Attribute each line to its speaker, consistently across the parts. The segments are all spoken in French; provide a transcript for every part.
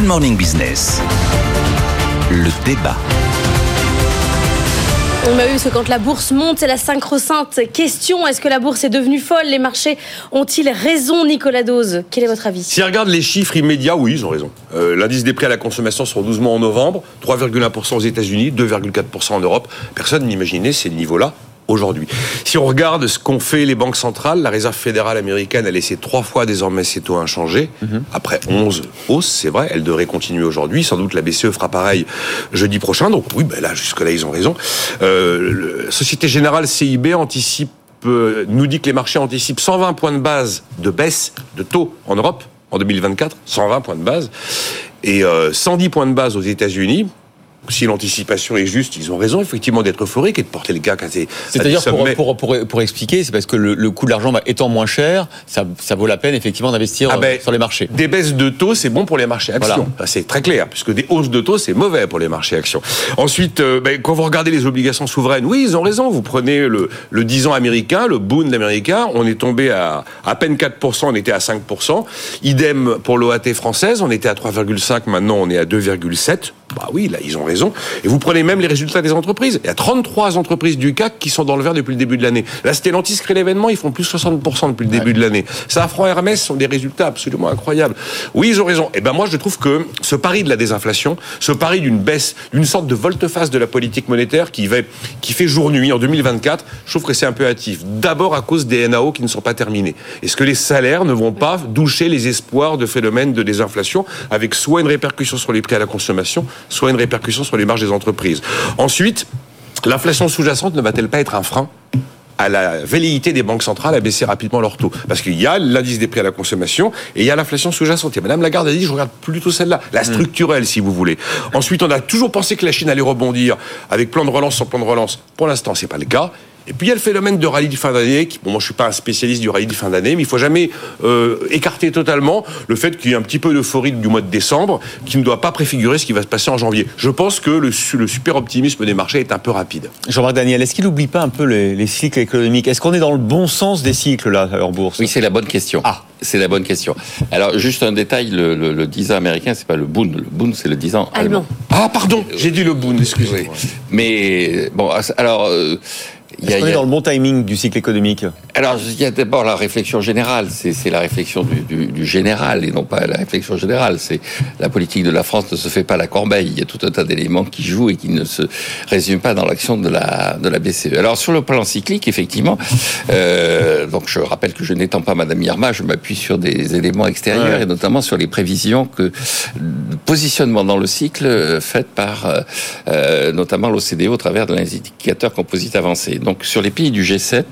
Speaker 1: Good Morning Business. Le débat.
Speaker 2: On a eu ce quand la bourse monte, c'est la synchro-sainte question. Est-ce que la bourse est devenue folle? Les marchés ont-ils raison, Nicolas Dose? Quel est votre avis?
Speaker 3: Si on regarde les chiffres immédiats, oui, ils ont raison. Euh, L'indice des prix à la consommation sur 12 mois en novembre, 3,1% aux États-Unis, 2,4% en Europe. Personne n'imaginait ces niveaux-là aujourd'hui. Si on regarde ce qu'ont fait les banques centrales, la Réserve fédérale américaine a laissé trois fois désormais ses taux inchangés. Après 11 hausses, c'est vrai, elle devrait continuer aujourd'hui. Sans doute la BCE fera pareil jeudi prochain. Donc oui, ben là, jusque-là, ils ont raison. Euh, le- Société Générale CIB anticipe euh, nous dit que les marchés anticipent 120 points de base de baisse de taux en Europe en 2024, 120 points de base, et euh, 110 points de base aux États-Unis. Si l'anticipation est juste, ils ont raison effectivement d'être euphoriques et de porter le CAC à ces
Speaker 4: C'est-à-dire, pour, pour, pour, pour expliquer, c'est parce que le, le coût de l'argent étant moins cher, ça, ça vaut la peine effectivement d'investir
Speaker 3: Ah ben,
Speaker 4: sur les marchés.
Speaker 3: Des baisses de taux, c'est bon pour les marchés actions.
Speaker 4: Voilà.
Speaker 3: C'est très clair, puisque des hausses de taux, c'est mauvais pour les marchés actions. Ensuite, euh, ben, quand vous regardez les obligations souveraines, oui, ils ont raison. Vous prenez le, le 10 ans américain, le Bund américain, on est tombé à à peine 4%, on était à 5%. Idem pour l'OAT française, on était à 3,5, maintenant on est à 2,7. Bah oui, là, ils ont raison. Et vous prenez même les résultats des entreprises. Il y a 33 entreprises du CAC qui sont dans le vert depuis le début de l'année. Là, Stellantis crée l'événement, ils font plus 60% depuis le début de l'année. Safran Hermès sont des résultats absolument incroyables. Oui, ils ont raison. Et ben moi, je trouve que ce pari de la désinflation, ce pari d'une baisse, d'une sorte de volte-face de la politique monétaire qui, va, qui fait jour-nuit en 2024, je trouve que c'est un peu hâtif. D'abord à cause des NAO qui ne sont pas terminés. Est-ce que les salaires ne vont pas doucher les espoirs de phénomènes de désinflation avec soit une répercussion sur les prix à la consommation, soit une répercussion sur les marges des entreprises Ensuite, l'inflation sous-jacente ne va-t-elle pas être un frein à la velléité des banques centrales à baisser rapidement leurs taux? Parce qu'il y a l'indice des prix à la consommation et il y a l'inflation sous-jacente. Et Madame Lagarde a dit, je regarde plutôt celle-là, la structurelle, si vous voulez. Ensuite, on a toujours pensé que la Chine allait rebondir avec plan de relance sur plan de relance. Pour l'instant, c'est pas le cas. Et puis il y a le phénomène de rallye de fin d'année. Qui, bon, moi je suis pas un spécialiste du rallye de fin d'année, mais il faut jamais euh, écarter totalement le fait qu'il y ait un petit peu d'euphorie du mois de décembre, qui ne doit pas préfigurer ce qui va se passer en janvier. Je pense que le, su- le super optimisme des marchés est un peu rapide.
Speaker 4: Jean-Marc Daniel, est-ce qu'il n'oublie pas un peu les, les cycles économiques? Est-ce qu'on est dans le bon sens des cycles là en bourse?
Speaker 5: Oui, c'est la bonne question.
Speaker 4: Ah.
Speaker 5: C'est la bonne question. Alors, juste un détail, le, le, le 10 ans américain, c'est pas le Bund. Le Bund, c'est le 10 ans allemand.
Speaker 2: Allemand.
Speaker 3: Ah pardon, j'ai dit le Bund, excusez-moi.
Speaker 5: Mais, bon, alors... euh,
Speaker 4: Est-ce qu'on est dans le bon timing du cycle économique
Speaker 5: Alors, il y a d'abord la réflexion générale. C'est la réflexion du, du, du général et non pas la réflexion générale. C'est la politique de la France ne se fait pas la corbeille. Il y a tout un tas d'éléments qui jouent et qui ne se résument pas dans l'action de la de la BCE. Alors, sur le plan cyclique, effectivement, euh, donc je rappelle que je n'étends pas Madame Irma, je m'appuie sur des éléments extérieurs
Speaker 4: Ouais.
Speaker 5: et notamment sur les prévisions que positionnement dans le cycle euh, fait par euh, notamment l'OCDE au travers de l'indicateur composite avancé. Donc sur les pays du G7,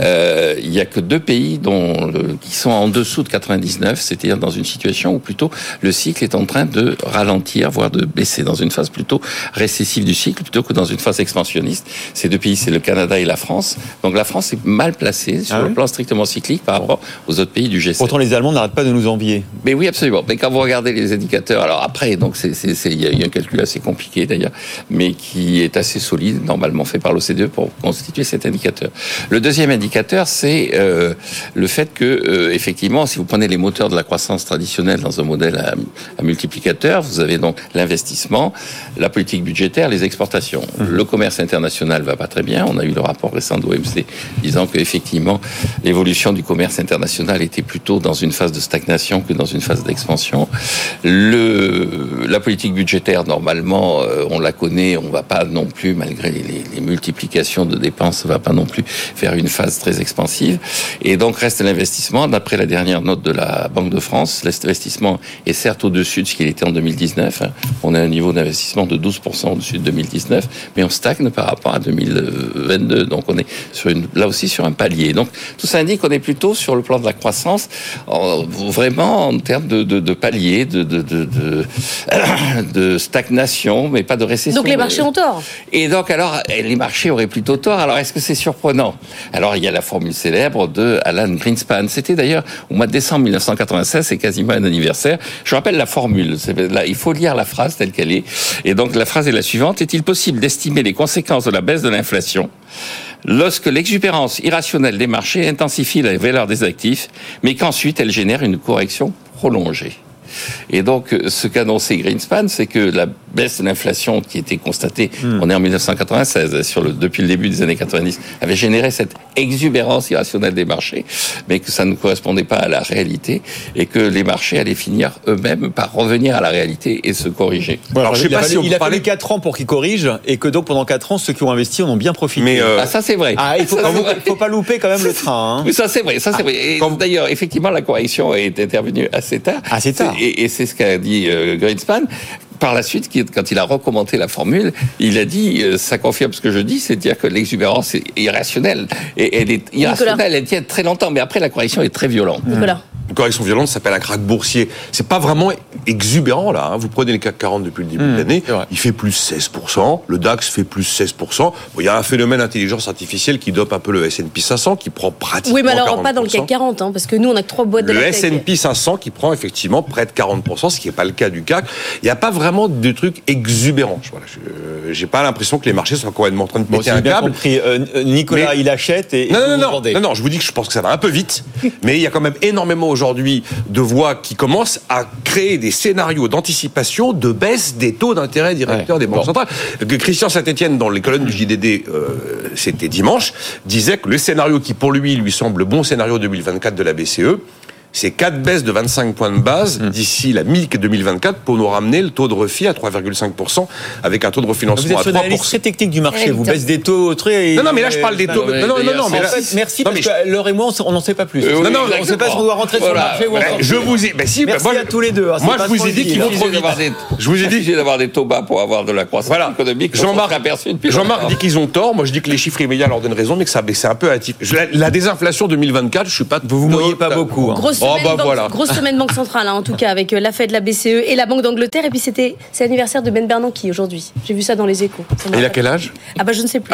Speaker 5: euh, il y a que deux pays dont le- qui sont en dessous de 99, c'est-à-dire dans une situation où plutôt le cycle est en train de ralentir, voire de baisser, dans une phase plutôt récessive du cycle plutôt que dans une phase expansionniste. Ces deux pays, c'est le Canada et la France. Donc la France est mal placée sur
Speaker 4: Ah
Speaker 5: le plan strictement cyclique par rapport aux autres pays du G7.
Speaker 4: Pourtant, les Allemands n'arrêtent pas de nous envier.
Speaker 5: Mais oui, absolument. Mais quand vous regardez les indicateurs, alors après, donc c'est, il y y a un calcul assez compliqué d'ailleurs, mais qui est assez solide, normalement fait par l'OCDE pour constituer cet indicateur. Le deuxième indicateur, c'est euh, le fait que, euh, effectivement, si vous prenez les moteurs de la croissance traditionnelle dans un modèle à, à multiplicateur, vous avez donc l'investissement, la politique budgétaire, les exportations. Le commerce international va pas très bien. On a eu le rapport récent de l'OMC disant que effectivement l'évolution du commerce international était plutôt dans une phase de stagnation que dans une phase d'expansion. Le, la politique budgétaire, normalement, euh, on la connaît, on va pas non plus, malgré les, les multiplications de dépenses, on va pas non plus faire une phase très expansive. Et donc reste l'investissement. D'après la dernière note de la Banque de France, l'investissement est certes au-dessus de ce qu'il était en 2019. hein. On a un niveau d'investissement de 12% au-dessus de 2019, mais on stagne par rapport à 2022. Donc on est sur une, là aussi sur un palier. Donc tout ça indique qu'on est plutôt sur le plan de la croissance, en- vraiment en termes de, de, de palier, de, stagnation, mais pas de récession.
Speaker 2: Donc les marchés ont tort.
Speaker 5: Et donc, alors, les marchés auraient plutôt tort. Alors, est-ce que c'est surprenant? Alors, il y a la formule célèbre de Alan Greenspan. C'était d'ailleurs au mois de décembre 1996, c'est quasiment un anniversaire. Je rappelle la formule. Là, il faut lire la phrase telle qu'elle est. Et donc, la phrase est la suivante. Est-il possible d'estimer les conséquences de la baisse de l'inflation lorsque l'exubérance irrationnelle des marchés intensifie la valeur des actifs, mais qu'ensuite elle génère une correction prolongée? Et donc, ce qu'annonçait Greenspan, c'est que la baisse de l'inflation qui était constatée, on est en 1996, sur le, depuis le début des années 90, avait généré cette exubérance irrationnelle des marchés, mais que ça ne correspondait pas à la réalité et que les marchés allaient finir eux-mêmes par revenir à la réalité et se corriger.
Speaker 3: Alors, je sais
Speaker 4: il a
Speaker 3: pas si on
Speaker 4: il a fallu
Speaker 3: parler-
Speaker 4: 4 ans pour qu'il corrige et que donc pendant 4 ans, ceux qui ont investi en ont bien profité.
Speaker 3: Mais, euh,
Speaker 5: Ah, ça c'est vrai.
Speaker 4: Ah, il faut,
Speaker 5: Ça, vrai.
Speaker 4: faut pas louper quand même le train. hein.
Speaker 5: Oui, ça c'est vrai, ça c'est vrai. Et
Speaker 3: quand vous-
Speaker 5: d'ailleurs, effectivement, la correction est intervenue assez tard.
Speaker 4: Assez tard.
Speaker 5: Et, et c'est ce qu'a dit euh, Greenspan. Par la suite, quand il a recommandé la formule, il a dit, euh, ça confirme ce que je dis, c'est-à-dire que l'exubérance est irrationnelle. Et elle est irrationnelle, elle tient très longtemps, mais après la correction est très violente.
Speaker 2: Nicolas.
Speaker 3: Une correction violente s'appelle un krach boursier. C'est pas vraiment exubérant là. hein. Vous prenez le CAC 40 depuis le début de l'année,
Speaker 4: c'est vrai.
Speaker 3: il fait plus 16%. Le DAX fait plus 16%. Bon, il y a un phénomène intelligence artificielle qui dope un peu le S&P 500 qui prend pratiquement
Speaker 2: Oui, mais alors
Speaker 3: 40%.
Speaker 2: pas dans le CAC 40, hein, parce que nous, on a que trois boîtes de
Speaker 3: Le. S&P 500 qui prend effectivement près de 40%, ce qui n'est pas le cas du CAC. Il n'y a pas vraiment de trucs exubérants. Voilà, je j'ai pas l'impression que les marchés sont complètement en train de péter un
Speaker 4: bien
Speaker 3: câble.
Speaker 4: compris, euh, euh, Nicolas,
Speaker 3: Mais-
Speaker 4: il achète et, et
Speaker 3: Non,
Speaker 4: vous
Speaker 3: non, non, non, non, je vous dis que je pense que ça va un peu vite, mais il y a quand même énormément aujourd'hui de voix qui commencent à créer des scénarios d'anticipation de baisse des taux d'intérêt directeurs
Speaker 4: Ouais,
Speaker 3: des banques
Speaker 4: bon.
Speaker 3: centrales. Que Christian Saint-Etienne, dans les colonnes du JDD, euh, c'était dimanche, disait que le scénario qui pour lui lui semble le bon scénario 2024 de la BCE, c'est quatre baisses de 25 points de base
Speaker 4: Hmm.
Speaker 3: d'ici la mi-2024 pour nous ramener le taux de refit à 3,5% avec un taux de
Speaker 4: Vous
Speaker 3: refinancement
Speaker 4: êtes
Speaker 3: à
Speaker 4: une analyse
Speaker 3: 3%.
Speaker 4: très technique du marché. Vous baissez des taux très.
Speaker 3: Non, non, mais là, je parle des taux.
Speaker 5: non,
Speaker 3: Non, non, non, non, mais
Speaker 4: En
Speaker 3: là-
Speaker 4: fait, merci
Speaker 3: Non,
Speaker 4: parce que Laure et moi, on- n'en sait pas plus.
Speaker 5: Euh, oui,
Speaker 3: Non, non,
Speaker 4: on ne sait pas si on doit rentrer sur le marché ou encore.
Speaker 3: Je vous ai, ben si, ben
Speaker 4: Merci
Speaker 3: moi,
Speaker 4: à tous les deux. hein, c'est
Speaker 3: Moi, je vous ai dit
Speaker 4: là.
Speaker 3: vont trop vite. Je vous ai dit-
Speaker 5: d'avoir des taux bas pour avoir de la croissance
Speaker 3: Voilà.
Speaker 5: économique.
Speaker 3: Jean-Marc, Jean-Marc dit qu'ils ont tort. Moi, je dis que les chiffres immédiats leur donnent raison, mais que ça a baissé un peu à La, la désinflation 2024, je suis pas.
Speaker 4: Vous vous mouillez pas beaucoup. hein.
Speaker 2: Grosse
Speaker 3: Oh,
Speaker 2: semaine,
Speaker 3: bah,
Speaker 2: banque,
Speaker 3: voilà.
Speaker 2: grosse semaine Banque Centrale, hein, en tout cas, avec euh, la fête de la BCE et la Banque d'Angleterre. Et puis c'était c'est l'anniversaire de Ben Bernanke aujourd'hui. J'ai vu ça dans les échos. Ça m'a
Speaker 3: Et il a quel âge?
Speaker 2: Ah bah je ne sais plus.
Speaker 3: Ah,